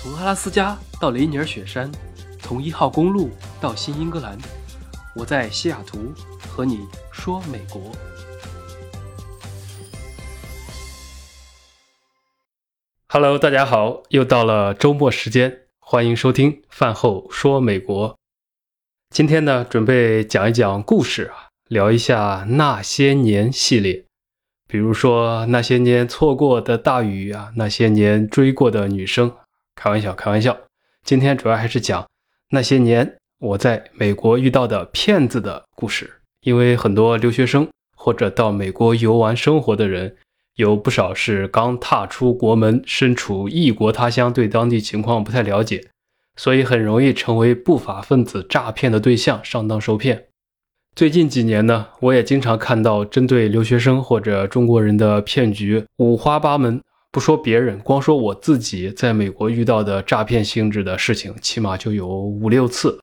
从阿拉斯加到雷尼尔雪山，从一号公路到新英格兰，我在西雅图和你说美国。Hello，大家好，又到了周末时间，欢迎收听饭后说美国。今天呢，准备讲一讲故事啊，聊一下那些年系列，比如说那些年错过的大雨啊，那些年追过的女生。开玩笑，开玩笑。今天主要还是讲那些年我在美国遇到的骗子的故事，因为很多留学生或者到美国游玩生活的人。有不少是刚踏出国门，身处异国他乡，对当地情况不太了解，所以很容易成为不法分子诈骗的对象，上当受骗。最近几年呢，我也经常看到针对留学生或者中国人的骗局五花八门。不说别人，光说我自己在美国遇到的诈骗性质的事情，起码就有五六次。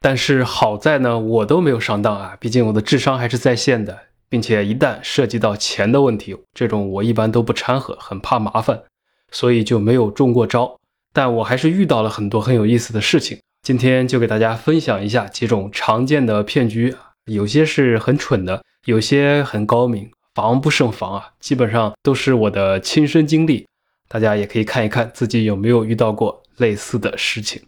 但是好在呢，我都没有上当啊，毕竟我的智商还是在线的。并且一旦涉及到钱的问题，这种我一般都不掺和，很怕麻烦，所以就没有中过招。但我还是遇到了很多很有意思的事情。今天就给大家分享一下几种常见的骗局，有些是很蠢的，有些很高明，防不胜防啊！基本上都是我的亲身经历，大家也可以看一看自己有没有遇到过类似的事情。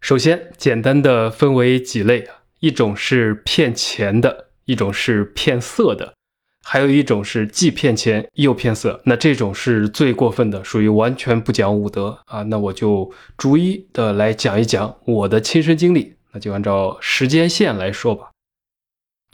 首先，简单的分为几类。一种是骗钱的，一种是骗色的，还有一种是既骗钱又骗色。那这种是最过分的，属于完全不讲武德啊！那我就逐一的来讲一讲我的亲身经历。那就按照时间线来说吧。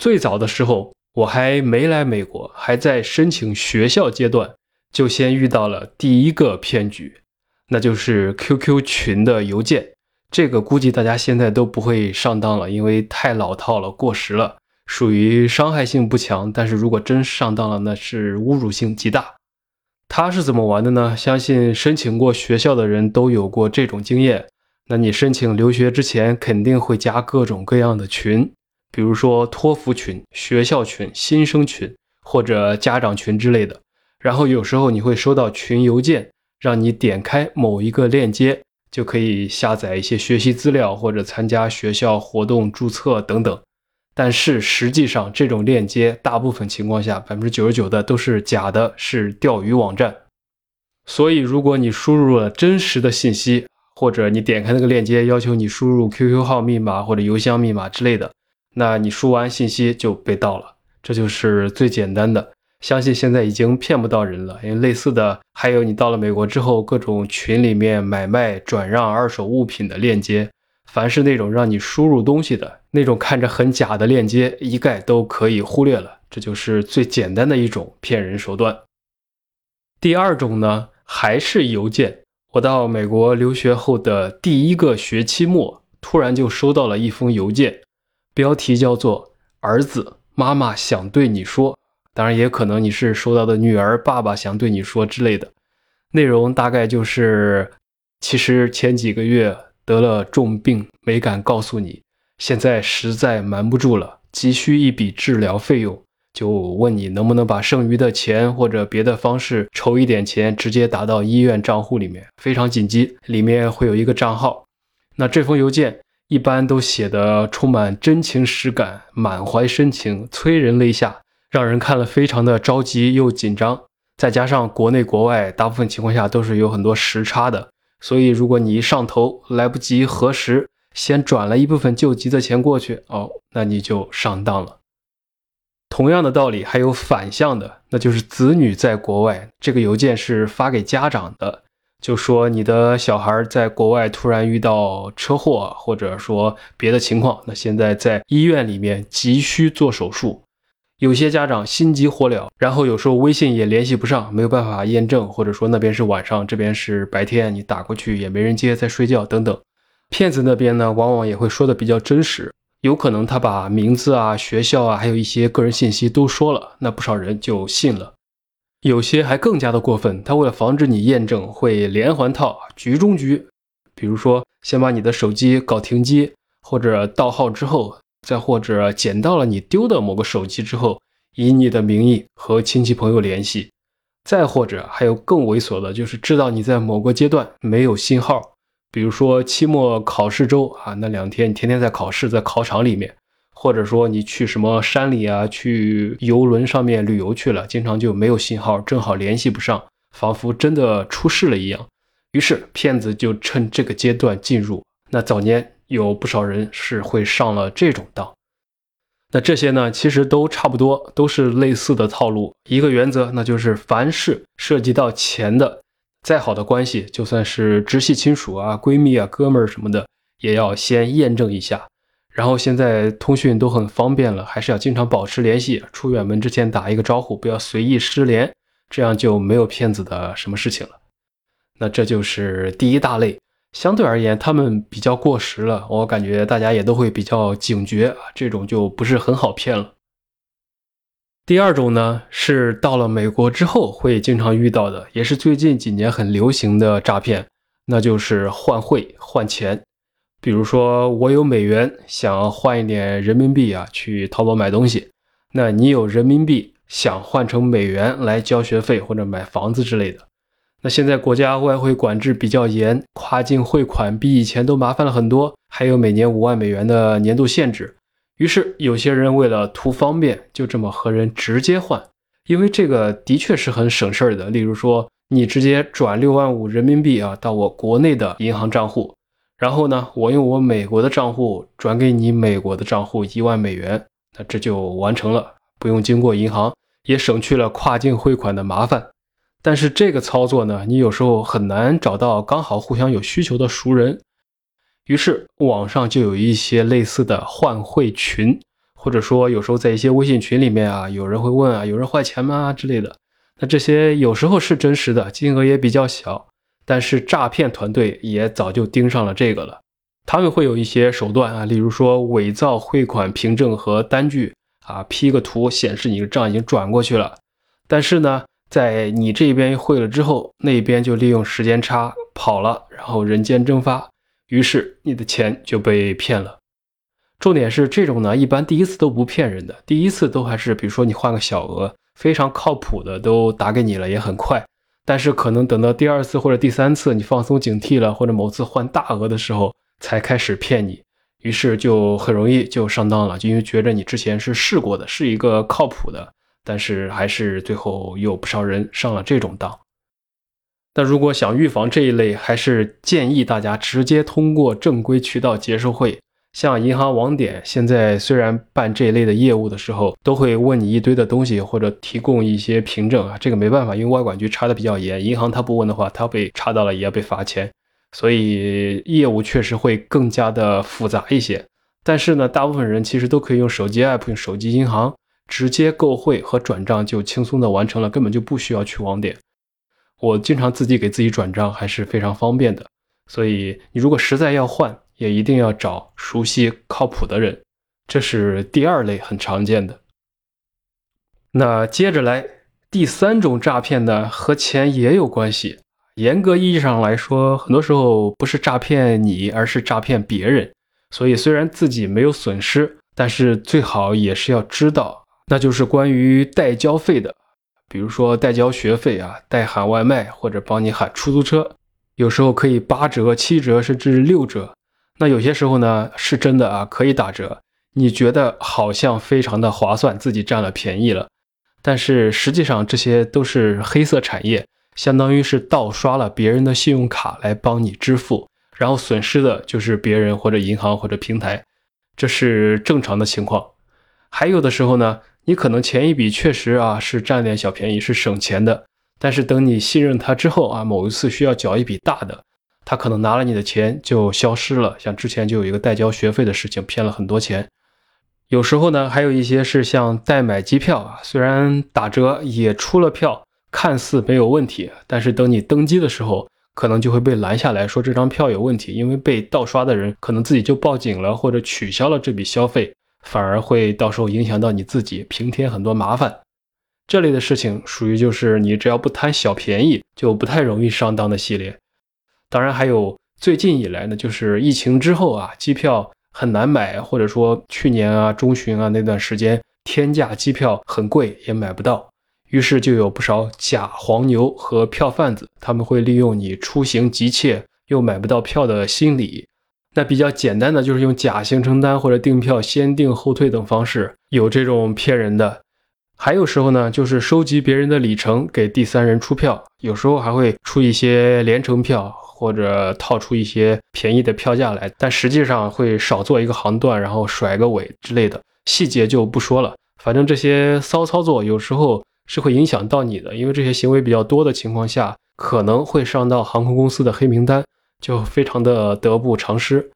最早的时候，我还没来美国，还在申请学校阶段，就先遇到了第一个骗局，那就是 QQ 群的邮件。这个估计大家现在都不会上当了，因为太老套了，过时了，属于伤害性不强。但是如果真上当了，那是侮辱性极大。他是怎么玩的呢？相信申请过学校的人都有过这种经验。那你申请留学之前，肯定会加各种各样的群，比如说托福群、学校群、新生群或者家长群之类的。然后有时候你会收到群邮件，让你点开某一个链接。就可以下载一些学习资料或者参加学校活动注册等等，但是实际上这种链接大部分情况下百分之九十九的都是假的，是钓鱼网站。所以如果你输入了真实的信息，或者你点开那个链接要求你输入 QQ 号密码或者邮箱密码之类的，那你输完信息就被盗了。这就是最简单的。相信现在已经骗不到人了，因为类似的还有你到了美国之后，各种群里面买卖、转让二手物品的链接，凡是那种让你输入东西的那种看着很假的链接，一概都可以忽略了。这就是最简单的一种骗人手段。第二种呢，还是邮件。我到美国留学后的第一个学期末，突然就收到了一封邮件，标题叫做“儿子，妈妈想对你说”。当然，也可能你是收到的女儿爸爸想对你说之类的，内容大概就是：其实前几个月得了重病，没敢告诉你，现在实在瞒不住了，急需一笔治疗费用，就问你能不能把剩余的钱或者别的方式筹一点钱，直接打到医院账户里面，非常紧急，里面会有一个账号。那这封邮件一般都写的充满真情实感，满怀深情，催人泪下。让人看了非常的着急又紧张，再加上国内国外大部分情况下都是有很多时差的，所以如果你一上头来不及核实，先转了一部分救急的钱过去，哦，那你就上当了。同样的道理还有反向的，那就是子女在国外，这个邮件是发给家长的，就说你的小孩在国外突然遇到车祸，或者说别的情况，那现在在医院里面急需做手术。有些家长心急火燎，然后有时候微信也联系不上，没有办法验证，或者说那边是晚上，这边是白天，你打过去也没人接，在睡觉等等。骗子那边呢，往往也会说的比较真实，有可能他把名字啊、学校啊，还有一些个人信息都说了，那不少人就信了。有些还更加的过分，他为了防止你验证，会连环套，局中局。比如说，先把你的手机搞停机，或者盗号之后。再或者捡到了你丢的某个手机之后，以你的名义和亲戚朋友联系，再或者还有更猥琐的，就是知道你在某个阶段没有信号，比如说期末考试周啊，那两天你天天在考试，在考场里面，或者说你去什么山里啊，去游轮上面旅游去了，经常就没有信号，正好联系不上，仿佛真的出事了一样。于是骗子就趁这个阶段进入。那早年有不少人是会上了这种当。那这些呢，其实都差不多，都是类似的套路。一个原则，那就是凡是涉及到钱的，再好的关系，就算是直系亲属啊、闺蜜啊、哥们儿什么的，也要先验证一下。然后现在通讯都很方便了，还是要经常保持联系。出远门之前打一个招呼，不要随意失联，这样就没有骗子的什么事情了。那这就是第一大类。相对而言，他们比较过时了，我感觉大家也都会比较警觉啊，这种就不是很好骗了。第二种呢，是到了美国之后会经常遇到的，也是最近几年很流行的诈骗，那就是换汇换钱。比如说，我有美元，想换一点人民币啊，去淘宝买东西，那你有人民币，想换成美元来交学费或者买房子之类的。那现在国家外汇管制比较严，跨境汇款比以前都麻烦了很多，还有每年五万美元的年度限制。于是有些人为了图方便，就这么和人直接换，因为这个的确是很省事儿的。例如说，你直接转六万五人民币啊到我国内的银行账户，然后呢，我用我美国的账户转给你美国的账户一万美元，那这就完成了，不用经过银行，也省去了跨境汇款的麻烦。但是这个操作呢，你有时候很难找到刚好互相有需求的熟人，于是网上就有一些类似的换汇群，或者说有时候在一些微信群里面啊，有人会问啊，有人换钱吗之类的。那这些有时候是真实的，金额也比较小，但是诈骗团队也早就盯上了这个了。他们会有一些手段啊，例如说伪造汇款凭证和单据啊，P 个图显示你的账已经转过去了，但是呢。在你这边汇了之后，那边就利用时间差跑了，然后人间蒸发，于是你的钱就被骗了。重点是这种呢，一般第一次都不骗人的，第一次都还是比如说你换个小额，非常靠谱的都打给你了，也很快。但是可能等到第二次或者第三次，你放松警惕了，或者某次换大额的时候，才开始骗你，于是就很容易就上当了，就因为觉着你之前是试过的，是一个靠谱的。但是还是最后有不少人上了这种当。那如果想预防这一类，还是建议大家直接通过正规渠道结售汇。像银行网点，现在虽然办这一类的业务的时候，都会问你一堆的东西，或者提供一些凭证啊，这个没办法，因为外管局查的比较严。银行他不问的话，他被查到了也要被罚钱，所以业务确实会更加的复杂一些。但是呢，大部分人其实都可以用手机 app，用手机银行。直接购汇和转账就轻松的完成了，根本就不需要去网点。我经常自己给自己转账，还是非常方便的。所以你如果实在要换，也一定要找熟悉靠谱的人。这是第二类很常见的。那接着来第三种诈骗呢，和钱也有关系。严格意义上来说，很多时候不是诈骗你，而是诈骗别人。所以虽然自己没有损失，但是最好也是要知道。那就是关于代交费的，比如说代交学费啊，代喊外卖或者帮你喊出租车，有时候可以八折、七折甚至六折。那有些时候呢，是真的啊，可以打折，你觉得好像非常的划算，自己占了便宜了。但是实际上这些都是黑色产业，相当于是盗刷了别人的信用卡来帮你支付，然后损失的就是别人或者银行或者平台，这是正常的情况。还有的时候呢。你可能前一笔确实啊是占点小便宜，是省钱的，但是等你信任他之后啊，某一次需要缴一笔大的，他可能拿了你的钱就消失了。像之前就有一个代交学费的事情，骗了很多钱。有时候呢，还有一些是像代买机票啊，虽然打折也出了票，看似没有问题，但是等你登机的时候，可能就会被拦下来说这张票有问题，因为被盗刷的人可能自己就报警了，或者取消了这笔消费。反而会到时候影响到你自己，平添很多麻烦。这类的事情属于就是你只要不贪小便宜，就不太容易上当的系列。当然还有最近以来呢，就是疫情之后啊，机票很难买，或者说去年啊中旬啊那段时间天价机票很贵，也买不到。于是就有不少假黄牛和票贩子，他们会利用你出行急切又买不到票的心理。那比较简单的就是用假行程单或者订票先订后退等方式，有这种骗人的。还有时候呢，就是收集别人的里程给第三人出票，有时候还会出一些连程票或者套出一些便宜的票价来，但实际上会少做一个航段，然后甩个尾之类的，细节就不说了。反正这些骚操作有时候。是会影响到你的，因为这些行为比较多的情况下，可能会上到航空公司的黑名单，就非常的得不偿失。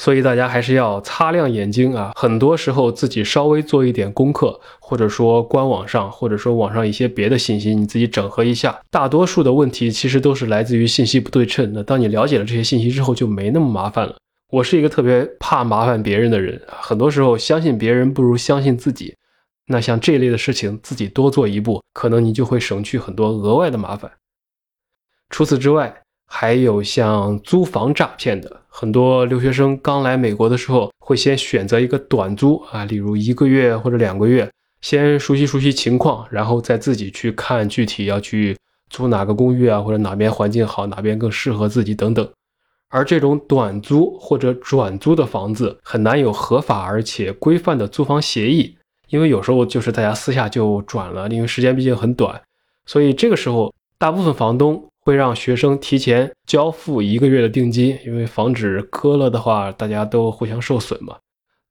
所以大家还是要擦亮眼睛啊！很多时候自己稍微做一点功课，或者说官网上，或者说网上一些别的信息，你自己整合一下。大多数的问题其实都是来自于信息不对称。那当你了解了这些信息之后，就没那么麻烦了。我是一个特别怕麻烦别人的人，很多时候相信别人不如相信自己。那像这类的事情，自己多做一步，可能你就会省去很多额外的麻烦。除此之外，还有像租房诈骗的，很多留学生刚来美国的时候，会先选择一个短租啊，例如一个月或者两个月，先熟悉熟悉情况，然后再自己去看具体要去租哪个公寓啊，或者哪边环境好，哪边更适合自己等等。而这种短租或者转租的房子，很难有合法而且规范的租房协议。因为有时候就是大家私下就转了，因为时间毕竟很短，所以这个时候大部分房东会让学生提前交付一个月的定金，因为防止割了的话大家都互相受损嘛。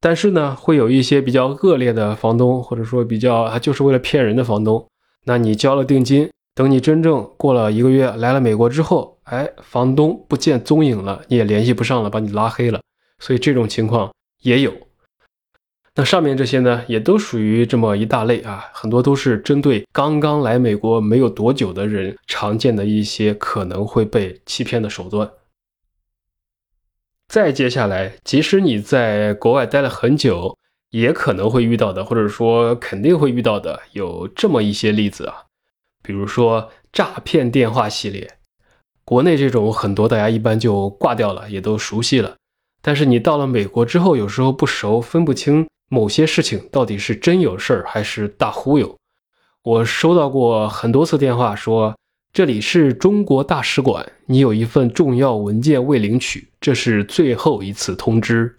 但是呢，会有一些比较恶劣的房东，或者说比较他就是为了骗人的房东。那你交了定金，等你真正过了一个月来了美国之后，哎，房东不见踪影了，你也联系不上了，把你拉黑了。所以这种情况也有。那上面这些呢，也都属于这么一大类啊，很多都是针对刚刚来美国没有多久的人常见的一些可能会被欺骗的手段。再接下来，即使你在国外待了很久，也可能会遇到的，或者说肯定会遇到的，有这么一些例子啊，比如说诈骗电话系列，国内这种很多大家一般就挂掉了，也都熟悉了，但是你到了美国之后，有时候不熟，分不清。某些事情到底是真有事儿还是大忽悠？我收到过很多次电话，说这里是中国大使馆，你有一份重要文件未领取，这是最后一次通知。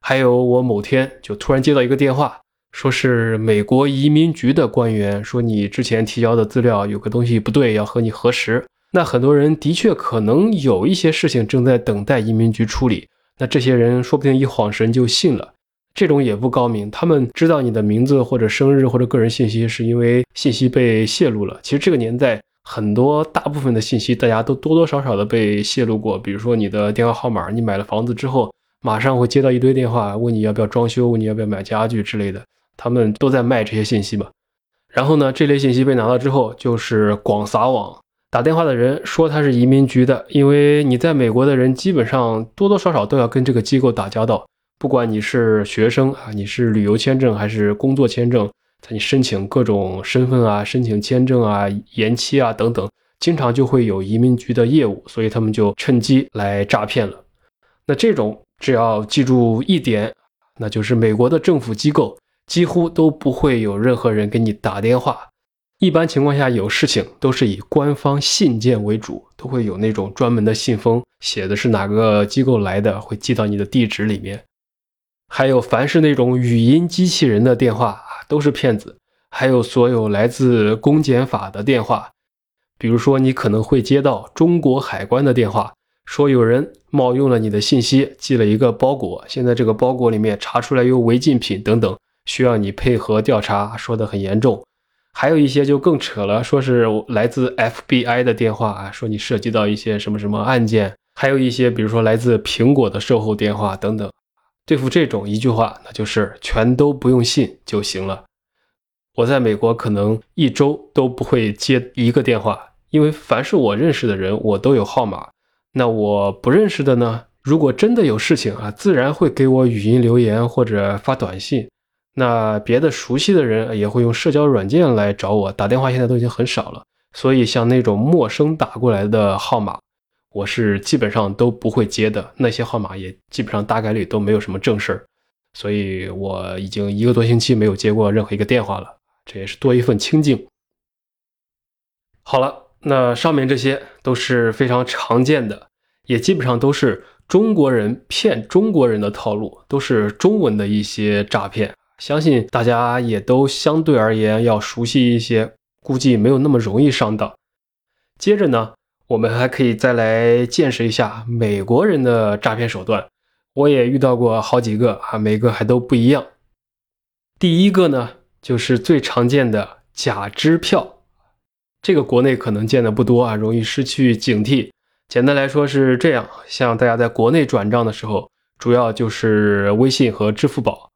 还有我某天就突然接到一个电话，说是美国移民局的官员说你之前提交的资料有个东西不对，要和你核实。那很多人的确可能有一些事情正在等待移民局处理，那这些人说不定一晃神就信了。这种也不高明，他们知道你的名字或者生日或者个人信息，是因为信息被泄露了。其实这个年代，很多大部分的信息大家都多多少少的被泄露过。比如说你的电话号码，你买了房子之后，马上会接到一堆电话，问你要不要装修，问你要不要买家具之类的，他们都在卖这些信息嘛。然后呢，这类信息被拿到之后，就是广撒网。打电话的人说他是移民局的，因为你在美国的人基本上多多少少都要跟这个机构打交道。不管你是学生啊，你是旅游签证还是工作签证，在你申请各种身份啊、申请签证啊、延期啊等等，经常就会有移民局的业务，所以他们就趁机来诈骗了。那这种只要记住一点，那就是美国的政府机构几乎都不会有任何人给你打电话，一般情况下有事情都是以官方信件为主，都会有那种专门的信封，写的是哪个机构来的，会寄到你的地址里面。还有，凡是那种语音机器人的电话啊，都是骗子。还有所有来自公检法的电话，比如说你可能会接到中国海关的电话，说有人冒用了你的信息，寄了一个包裹，现在这个包裹里面查出来有违禁品等等，需要你配合调查，说的很严重。还有一些就更扯了，说是来自 FBI 的电话啊，说你涉及到一些什么什么案件。还有一些，比如说来自苹果的售后电话等等。对付这种一句话，那就是全都不用信就行了。我在美国可能一周都不会接一个电话，因为凡是我认识的人，我都有号码。那我不认识的呢？如果真的有事情啊，自然会给我语音留言或者发短信。那别的熟悉的人也会用社交软件来找我，打电话现在都已经很少了。所以像那种陌生打过来的号码。我是基本上都不会接的，那些号码也基本上大概率都没有什么正事儿，所以我已经一个多星期没有接过任何一个电话了，这也是多一份清静。好了，那上面这些都是非常常见的，也基本上都是中国人骗中国人的套路，都是中文的一些诈骗。相信大家也都相对而言要熟悉一些，估计没有那么容易上当。接着呢，我们还可以再来见识一下美国人的诈骗手段。我也遇到过好几个啊，每个还都不一样。第一个呢，就是最常见的假支票。这个国内可能见的不多啊，容易失去警惕。简单来说是这样，像大家在国内转账的时候，主要就是微信和支付宝。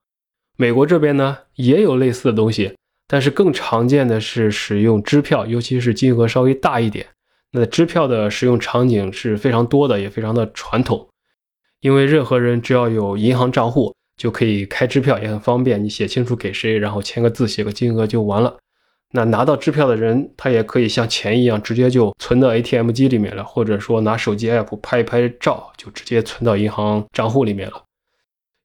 美国这边呢也有类似的东西，但是更常见的是使用支票，尤其是金额稍微大一点。那支票的使用场景是非常多的，也非常的传统。因为任何人只要有银行账户，就可以开支票，也很方便。你写清楚给谁，然后签个字，写个金额就完了。那拿到支票的人，他也可以像钱一样，直接就存到 ATM 机里面了，或者说拿手机 app 拍一拍照，就直接存到银行账户里面了。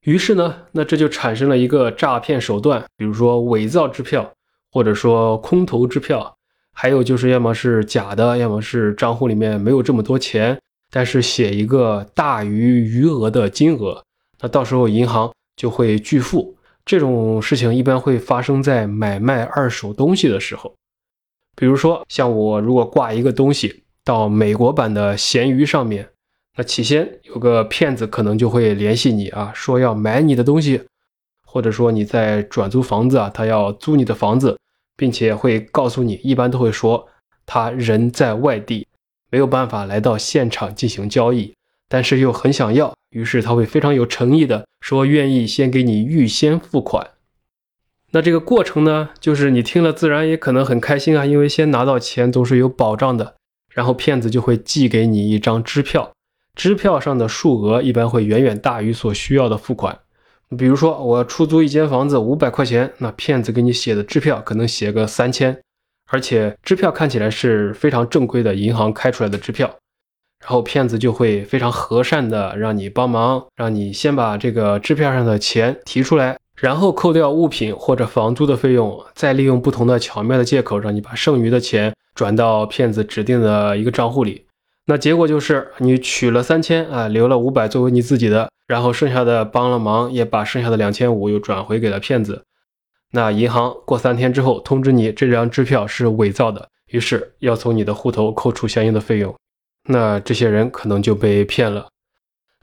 于是呢，那这就产生了一个诈骗手段，比如说伪造支票，或者说空头支票，还有就是要么是假的，要么是账户里面没有这么多钱，但是写一个大于余额的金额，那到时候银行就会拒付。这种事情一般会发生在买卖二手东西的时候，比如说像我如果挂一个东西到美国版的闲鱼上面，那起先有个骗子可能就会联系你啊，说要买你的东西，或者说你在转租房子啊，他要租你的房子，并且会告诉你，一般都会说他人在外地，没有办法来到现场进行交易。但是又很想要，于是他会非常有诚意的说愿意先给你预先付款。那这个过程呢，就是你听了自然也可能很开心啊，因为先拿到钱总是有保障的。然后骗子就会寄给你一张支票，支票上的数额一般会远远大于所需要的付款。比如说我出租一间房子五百块钱，那骗子给你写的支票可能写个三千，而且支票看起来是非常正规的银行开出来的支票。然后骗子就会非常和善的让你帮忙，让你先把这个支票上的钱提出来，然后扣掉物品或者房租的费用，再利用不同的巧妙的借口让你把剩余的钱转到骗子指定的一个账户里。那结果就是你取了三千啊，留了五百作为你自己的，然后剩下的帮了忙，也把剩下的两千五又转回给了骗子。那银行过三天之后通知你这张支票是伪造的，于是要从你的户头扣除相应的费用。那这些人可能就被骗了，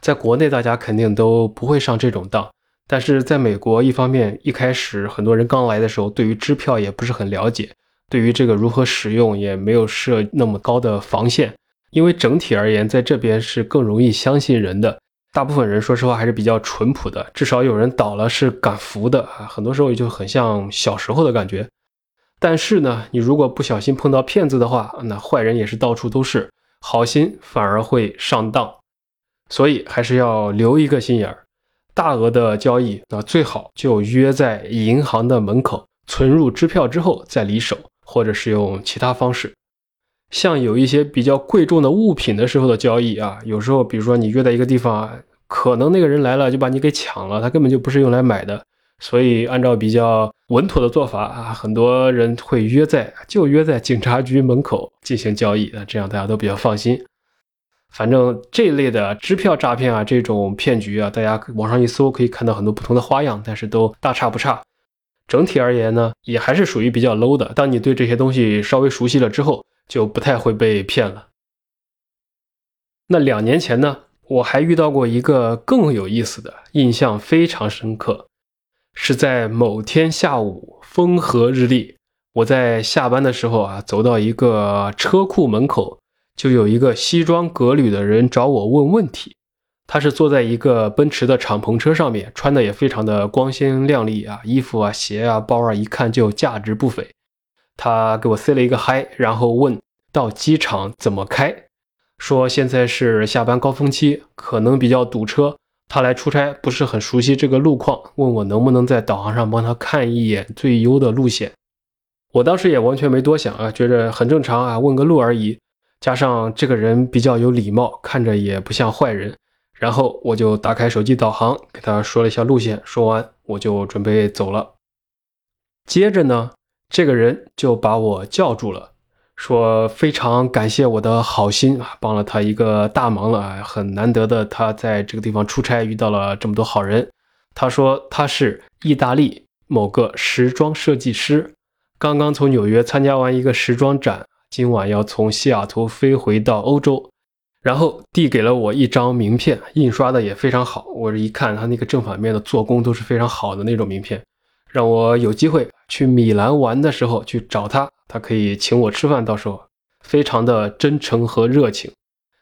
在国内大家肯定都不会上这种当，但是在美国，一方面一开始很多人刚来的时候，对于支票也不是很了解，对于这个如何使用也没有设那么高的防线，因为整体而言，在这边是更容易相信人的，大部分人说实话还是比较淳朴的，至少有人倒了是敢扶的啊，很多时候就很像小时候的感觉。但是呢，你如果不小心碰到骗子的话，那坏人也是到处都是。好心反而会上当，所以还是要留一个心眼儿。大额的交易，那最好就约在银行的门口存入支票之后再离手，或者是用其他方式。像有一些比较贵重的物品的时候的交易啊，有时候比如说你约在一个地方，可能那个人来了就把你给抢了，他根本就不是用来买的。所以，按照比较稳妥的做法啊，很多人会约在就约在警察局门口进行交易那，这样大家都比较放心。反正这类的支票诈骗啊，这种骗局啊，大家网上一搜可以看到很多不同的花样，但是都大差不差。整体而言呢，也还是属于比较 low 的。当你对这些东西稍微熟悉了之后，就不太会被骗了。那两年前呢，我还遇到过一个更有意思的，印象非常深刻。是在某天下午，风和日丽，我在下班的时候啊，走到一个车库门口，就有一个西装革履的人找我问问题。他是坐在一个奔驰的敞篷车上面，穿的也非常的光鲜亮丽啊，衣服啊、鞋啊、包啊，一看就价值不菲。他给我 say 了一个嗨，然后问到机场怎么开，说现在是下班高峰期，可能比较堵车。他来出差不是很熟悉这个路况，问我能不能在导航上帮他看一眼最优的路线。我当时也完全没多想啊，觉得很正常啊，问个路而已。加上这个人比较有礼貌，看着也不像坏人，然后我就打开手机导航，给他说了一下路线。说完我就准备走了。接着呢，这个人就把我叫住了，说非常感谢我的好心啊，帮了他一个大忙了啊，很难得的他在这个地方出差遇到了这么多好人。他说他是意大利某个时装设计师，刚刚从纽约参加完一个时装展，今晚要从西雅图飞回到欧洲，然后递给了我一张名片，印刷的也非常好。我这一看，他那个正反面的做工都是非常好的那种名片，让我有机会去米兰玩的时候去找他。他可以请我吃饭，到时候非常的真诚和热情，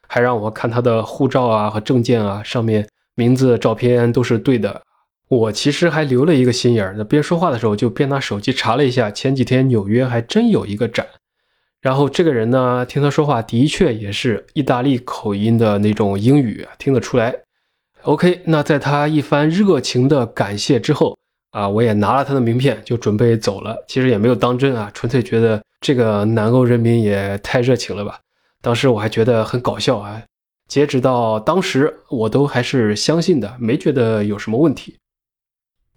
还让我看他的护照啊和证件啊，上面名字、照片都是对的。我其实还留了一个心眼儿，那边说话的时候就边拿手机查了一下，前几天纽约还真有一个展。然后这个人呢，听他说话的确也是意大利口音的那种英语，听得出来。OK，那在他一番热情的感谢之后。啊，我也拿了他的名片，就准备走了。其实也没有当真啊，纯粹觉得这个南欧人民也太热情了吧。当时我还觉得很搞笑啊。截止到当时，我都还是相信的，没觉得有什么问题。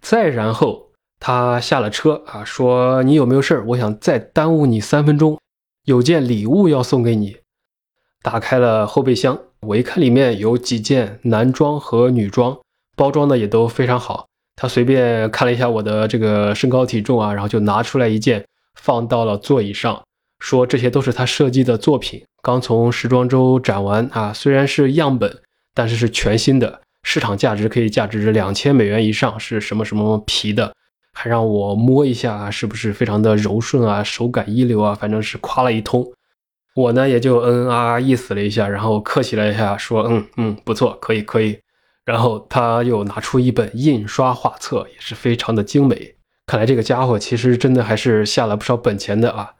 再然后，他下了车啊，说：“你有没有事儿？我想再耽误你三分钟，有件礼物要送给你。”打开了后备箱，我一看里面有几件男装和女装，包装的也都非常好。他随便看了一下我的这个身高体重啊，然后就拿出来一件放到了座椅上，说这些都是他设计的作品，刚从时装周展完啊，虽然是样本，但是是全新的，市场价值可以价值两千美元以上，是什么什么皮的，还让我摸一下是不是非常的柔顺啊，手感一流啊，反正是夸了一通，我呢也就嗯啊意思了一下，然后客气了一下，说嗯嗯不错，可以可以。然后他又拿出一本印刷画册，也是非常的精美。看来这个家伙其实真的还是下了不少本钱的啊。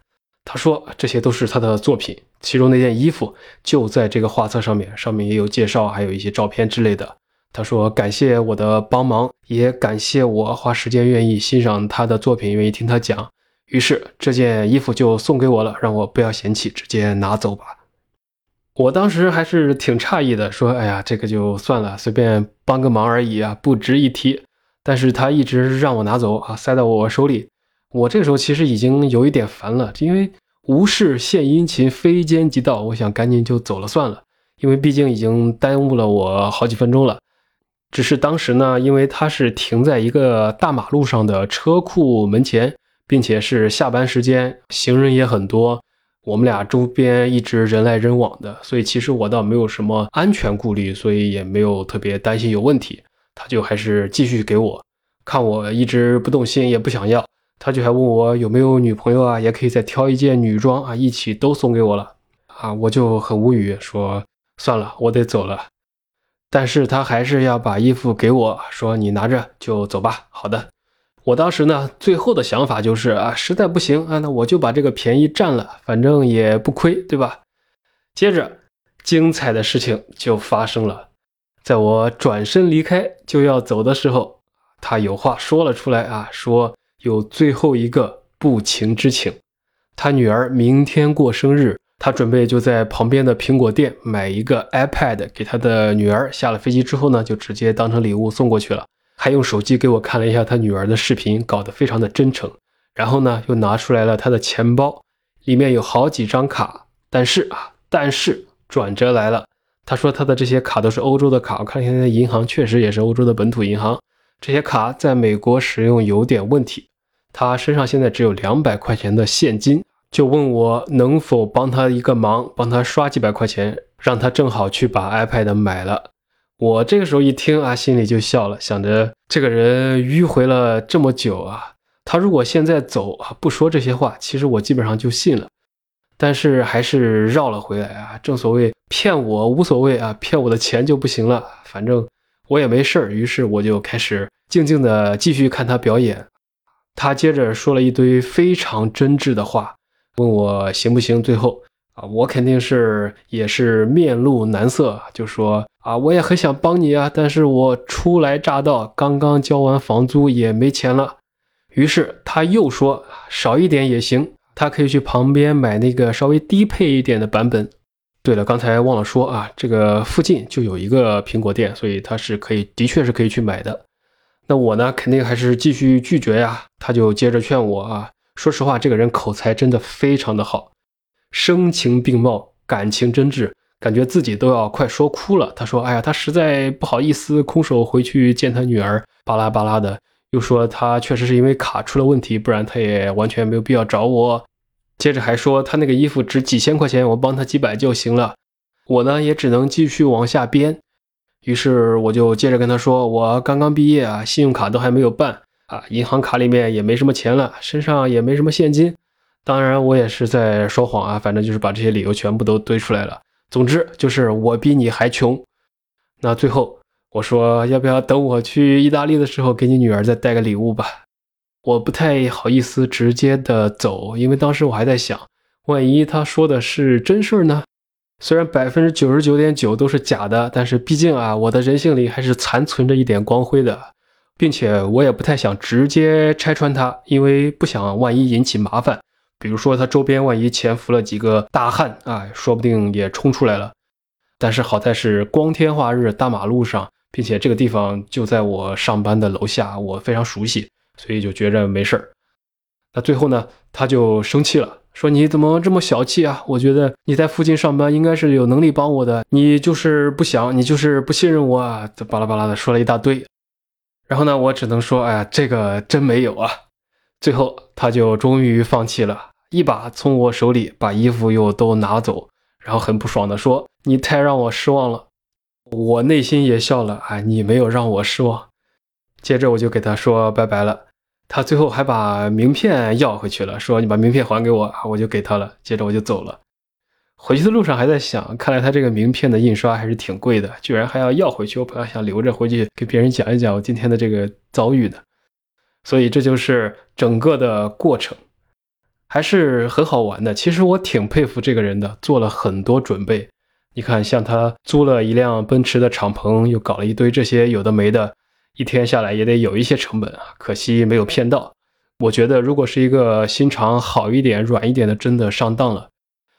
他说这些都是他的作品，其中那件衣服就在这个画册上面，上面也有介绍，还有一些照片之类的。他说感谢我的帮忙，也感谢我花时间愿意欣赏他的作品，愿意听他讲。于是这件衣服就送给我了，让我不要嫌弃，直接拿走吧。我当时还是挺诧异的，说：“哎呀，这个就算了，随便帮个忙而已啊，不值一提。”但是他一直让我拿走啊，塞到我手里。我这个时候其实已经有一点烦了，因为无事献殷勤，非奸即盗。我想赶紧就走了算了，因为毕竟已经耽误了我好几分钟了。只是当时呢，因为他是停在一个大马路上的车库门前，并且是下班时间，行人也很多。我们俩周边一直人来人往的，所以其实我倒没有什么安全顾虑，所以也没有特别担心有问题。他就还是继续给我看，我一直不动心，也不想要，他就还问我有没有女朋友啊，也可以再挑一件女装啊，一起都送给我了啊，我就很无语，说算了，我得走了。但是他还是要把衣服给我，说你拿着就走吧。好的。我当时呢，最后的想法就是啊，实在不行啊，那我就把这个便宜占了，反正也不亏，对吧？接着，精彩的事情就发生了，在我转身离开就要走的时候，他有话说了出来啊，说有最后一个不情之请，他女儿明天过生日，他准备就在旁边的苹果店买一个 iPad 给他的女儿，下了飞机之后呢，就直接当成礼物送过去了。还用手机给我看了一下他女儿的视频，搞得非常的真诚。然后呢，又拿出来了他的钱包，里面有好几张卡。但是啊，但是转折来了，他说他的这些卡都是欧洲的卡。我看现在银行确实也是欧洲的本土银行，这些卡在美国使用有点问题。他身上现在只有两百块钱的现金，就问我能否帮他一个忙，帮他刷几百块钱，让他正好去把 iPad 买了。我这个时候一听啊，心里就笑了，想着这个人迂回了这么久啊，他如果现在走啊，不说这些话，其实我基本上就信了。但是还是绕了回来啊。正所谓骗我无所谓啊，骗我的钱就不行了。反正我也没事儿，于是我就开始静静的继续看他表演。他接着说了一堆非常真挚的话，问我行不行。最后。啊，我肯定是也是面露难色，就说啊，我也很想帮你啊，但是我初来乍到，刚刚交完房租也没钱了。于是他又说少一点也行，他可以去旁边买那个稍微低配一点的版本。对了，刚才忘了说啊，这个附近就有一个苹果店，所以他是可以，的确是可以去买的。那我呢，肯定还是继续拒绝呀。他就接着劝我啊，说实话，这个人口才真的非常的好。声情并茂，感情真挚，感觉自己都要快说哭了。他说：“哎呀，他实在不好意思空手回去见他女儿，巴拉巴拉的。”又说他确实是因为卡出了问题，不然他也完全没有必要找我。接着还说他那个衣服值几千块钱，我帮他几百就行了。我呢也只能继续往下编。于是我就接着跟他说：“我刚刚毕业啊，信用卡都还没有办啊，银行卡里面也没什么钱了，身上也没什么现金。当然我也是在说谎啊，反正就是把这些理由全部都堆出来了。总之就是我比你还穷。那最后我说要不要等我去意大利的时候给你女儿再带个礼物吧？我不太好意思直接的走，因为当时我还在想，万一他说的是真事儿呢？”虽然百分之九十九点九都是假的，但是毕竟啊，我的人性里还是残存着一点光辉的，并且我也不太想直接拆穿他，因为不想万一引起麻烦。比如说他周边万一潜伏了几个大汉啊，说不定也冲出来了。但是好在是光天化日大马路上，并且这个地方就在我上班的楼下，我非常熟悉，所以就觉着没事儿。那最后呢，他就生气了。说你怎么这么小气啊？我觉得你在附近上班应该是有能力帮我的，你就是不想，你就是不信任我啊！这巴拉巴拉的说了一大堆，然后呢，我只能说，哎呀，这个真没有啊。最后他就终于放弃了，一把从我手里把衣服又都拿走，然后很不爽的说：“你太让我失望了。”我内心也笑了，哎，你没有让我失望。接着我就给他说拜拜了。他最后还把名片要回去了，说：“你把名片还给我。”我就给他了。接着我就走了。回去的路上还在想，看来他这个名片的印刷还是挺贵的，居然还要要回去。我本来想留着回去给别人讲一讲我今天的这个遭遇的。所以这就是整个的过程，还是很好玩的。其实我挺佩服这个人的，做了很多准备。你看，像他租了一辆奔驰的敞篷，又搞了一堆这些有的没的。一天下来也得有一些成本啊，可惜没有骗到。我觉得如果是一个心肠好一点、软一点的，真的上当了，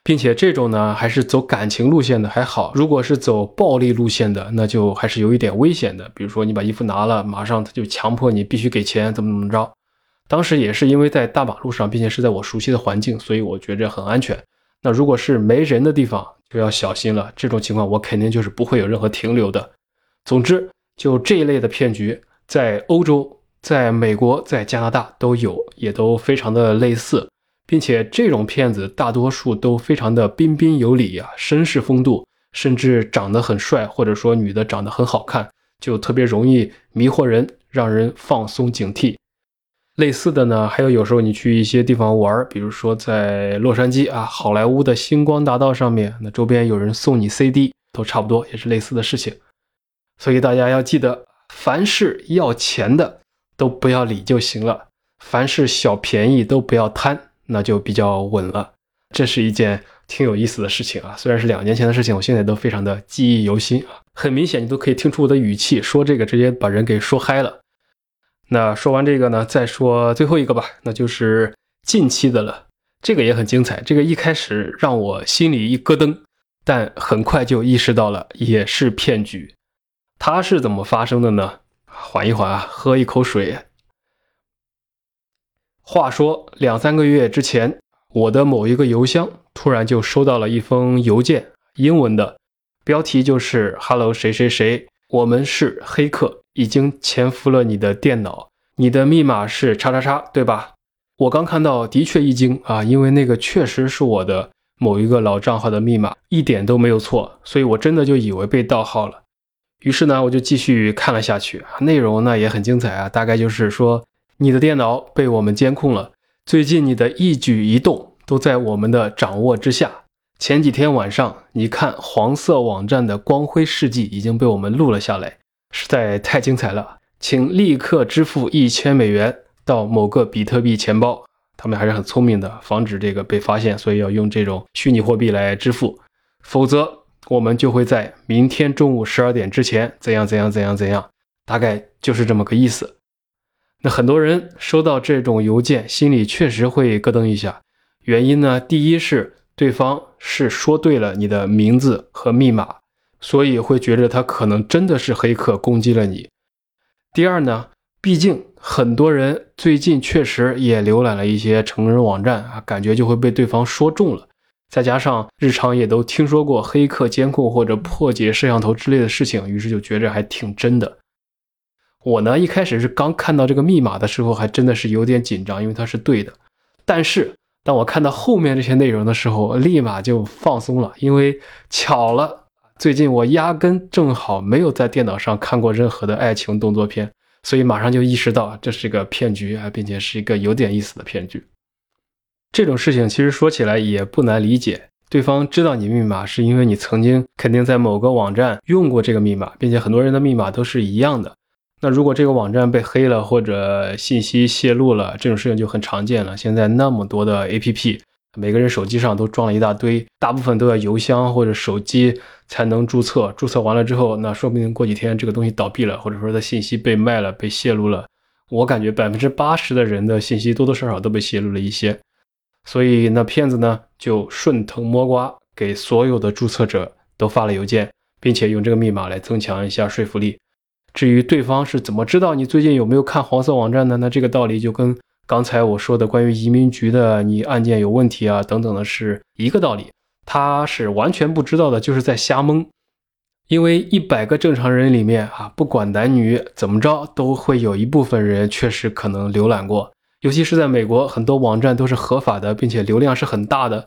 并且这种呢还是走感情路线的还好，如果是走暴力路线的，那就还是有一点危险的。比如说你把衣服拿了，马上他就强迫你必须给钱，怎么怎么着。当时也是因为在大马路上，并且是在我熟悉的环境，所以我觉着很安全。那如果是没人的地方，就要小心了。这种情况我肯定就是不会有任何停留的。总之。就这一类的骗局，在欧洲、在美国、在加拿大都有，也都非常的类似，并且这种骗子大多数都非常的彬彬有礼啊，绅士风度，甚至长得很帅，或者说女的长得很好看，就特别容易迷惑人，让人放松警惕。类似的呢，还有有时候你去一些地方玩，比如说在洛杉矶啊，好莱坞的星光大道上面，那周边有人送你 CD，都差不多，也是类似的事情。所以大家要记得，凡是要钱的都不要理就行了，凡是小便宜都不要贪，那就比较稳了。这是一件挺有意思的事情啊，虽然是两年前的事情，我现在都非常的记忆犹新啊。很明显，你都可以听出我的语气，说这个直接把人给说嗨了。那说完这个呢，再说最后一个吧，那就是近期的了。这个也很精彩，这个一开始让我心里一咯噔，但很快就意识到了，也是骗局。它是怎么发生的呢？缓一缓啊，喝一口水。话说两三个月之前，我的某一个邮箱突然就收到了一封邮件，英文的，标题就是“ Hello 谁谁谁，我们是黑客，已经潜伏了你的电脑，你的密码是叉叉叉，对吧？”我刚看到，的确一惊啊，因为那个确实是我的某一个老账号的密码，一点都没有错，所以我真的就以为被盗号了。于是呢，我就继续看了下去，内容呢也很精彩啊。大概就是说，你的电脑被我们监控了，最近你的一举一动都在我们的掌握之下。前几天晚上，你看黄色网站的光辉事迹已经被我们录了下来，实在太精彩了，请立刻支付一千美元到某个比特币钱包。他们还是很聪明的，防止这个被发现，所以要用这种虚拟货币来支付，否则。我们就会在明天中午十二点之前怎样怎样怎样怎样，大概就是这么个意思。那很多人收到这种邮件，心里确实会咯噔一下。原因呢，第一是对方是说对了你的名字和密码，所以会觉得他可能真的是黑客攻击了你。第二呢，毕竟很多人最近确实也浏览了一些成人网站啊，感觉就会被对方说中了。再加上日常也都听说过黑客监控或者破解摄像头之类的事情，于是就觉着还挺真的。我呢一开始是刚看到这个密码的时候，还真的是有点紧张，因为它是对的。但是当我看到后面这些内容的时候，立马就放松了，因为巧了，最近我压根正好没有在电脑上看过任何的爱情动作片，所以马上就意识到这是个骗局啊，并且是一个有点意思的骗局。这种事情其实说起来也不难理解，对方知道你密码是因为你曾经肯定在某个网站用过这个密码，并且很多人的密码都是一样的。那如果这个网站被黑了或者信息泄露了，这种事情就很常见了。现在那么多的 APP，每个人手机上都装了一大堆，大部分都要邮箱或者手机才能注册。注册完了之后，那说不定过几天这个东西倒闭了，或者说它信息被卖了、被泄露了。我感觉百分之八十的人的信息多多少少都被泄露了一些，所以那骗子呢就顺藤摸瓜，给所有的注册者都发了邮件，并且用这个密码来增强一下说服力。至于对方是怎么知道你最近有没有看黄色网站呢？那这个道理就跟刚才我说的关于移民局的你案件有问题啊等等的是一个道理。他是完全不知道的，就是在瞎蒙。因为一百个正常人里面啊，不管男女怎么着，都会有一部分人确实可能浏览过。尤其是在美国，很多网站都是合法的，并且流量是很大的。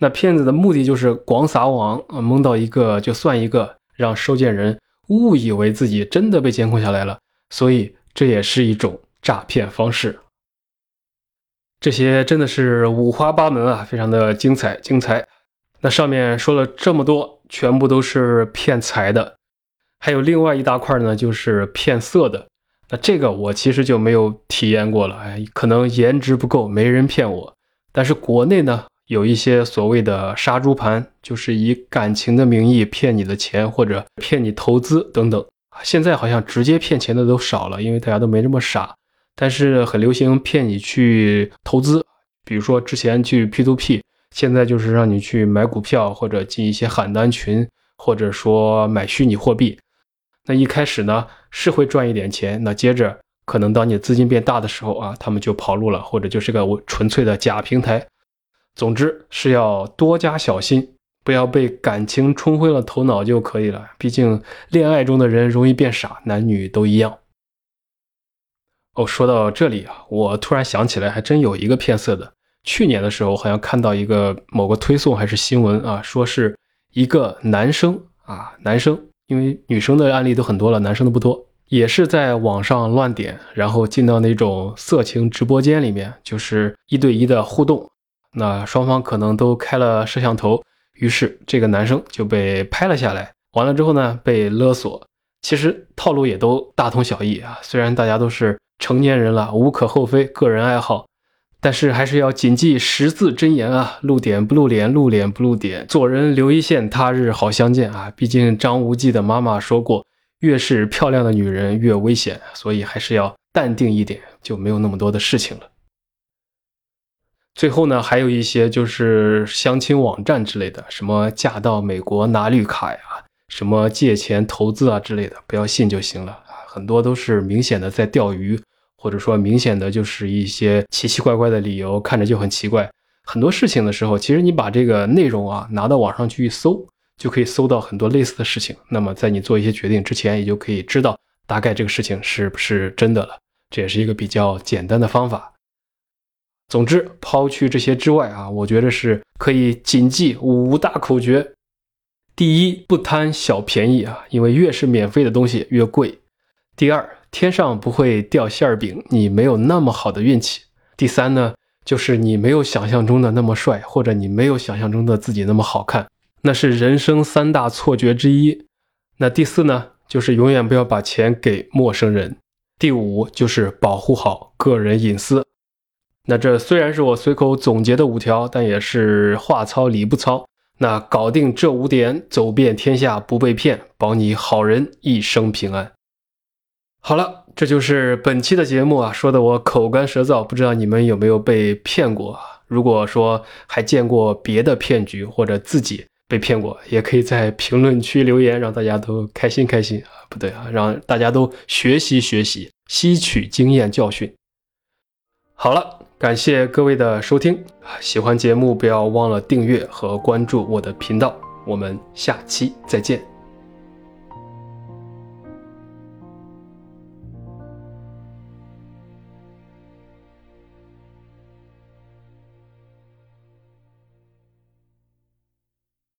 那骗子的目的就是广撒网，蒙到一个就算一个，让收件人。误以为自己真的被监控下来了，所以这也是一种诈骗方式。这些真的是五花八门啊，非常的精彩精彩。那上面说了这么多，全部都是骗财的，还有另外一大块呢，就是骗色的。那这个我其实就没有体验过了，哎，可能颜值不够，没人骗我。但是国内呢？有一些所谓的杀猪盘，就是以感情的名义骗你的钱，或者骗你投资等等。现在好像直接骗钱的都少了，因为大家都没这么傻。但是很流行骗你去投资，比如说之前去 P to P，现在就是让你去买股票，或者进一些喊单群，或者说买虚拟货币。那一开始呢是会赚一点钱，那接着可能当你资金变大的时候啊，他们就跑路了，或者就是个纯粹的假平台。总之是要多加小心，不要被感情冲昏了头脑就可以了。毕竟恋爱中的人容易变傻，男女都一样。哦，说到这里啊，我突然想起来，还真有一个骗色的。去年的时候，好像看到一个某个推送还是新闻啊，说是一个男生啊，男生，因为女生的案例都很多了，男生的不多，也是在网上乱点，然后进到那种色情直播间里面，就是一对一的互动。那双方可能都开了摄像头，于是这个男生就被拍了下来。完了之后呢，被勒索。其实套路也都大同小异啊。虽然大家都是成年人了，无可厚非，个人爱好，但是还是要谨记十字真言啊：露点不露脸，露脸不露点，做人留一线，他日好相见啊。毕竟张无忌的妈妈说过，越是漂亮的女人越危险，所以还是要淡定一点，就没有那么多的事情了。最后呢，还有一些就是相亲网站之类的，什么嫁到美国拿绿卡呀，什么借钱投资啊之类的，不要信就行了啊。很多都是明显的在钓鱼，或者说明显的就是一些奇奇怪怪的理由，看着就很奇怪。很多事情的时候，其实你把这个内容啊拿到网上去一搜，就可以搜到很多类似的事情。那么在你做一些决定之前，也就可以知道大概这个事情是不是真的了。这也是一个比较简单的方法。总之，抛去这些之外啊，我觉得是可以谨记五大口诀：第一，不贪小便宜啊，因为越是免费的东西越贵；第二，天上不会掉馅儿饼，你没有那么好的运气；第三呢，就是你没有想象中的那么帅，或者你没有想象中的自己那么好看，那是人生三大错觉之一；那第四呢，就是永远不要把钱给陌生人；第五，就是保护好个人隐私。那这虽然是我随口总结的五条，但也是话糙理不糙。那搞定这五点，走遍天下不被骗，保你好人一生平安。好了，这就是本期的节目啊，说的我口干舌燥，不知道你们有没有被骗过？如果说还见过别的骗局，或者自己被骗过，也可以在评论区留言，让大家都开心开心啊，不对啊，让大家都学习学习，吸取经验教训。好了。感谢各位的收听，喜欢节目不要忘了订阅和关注我的频道，我们下期再见。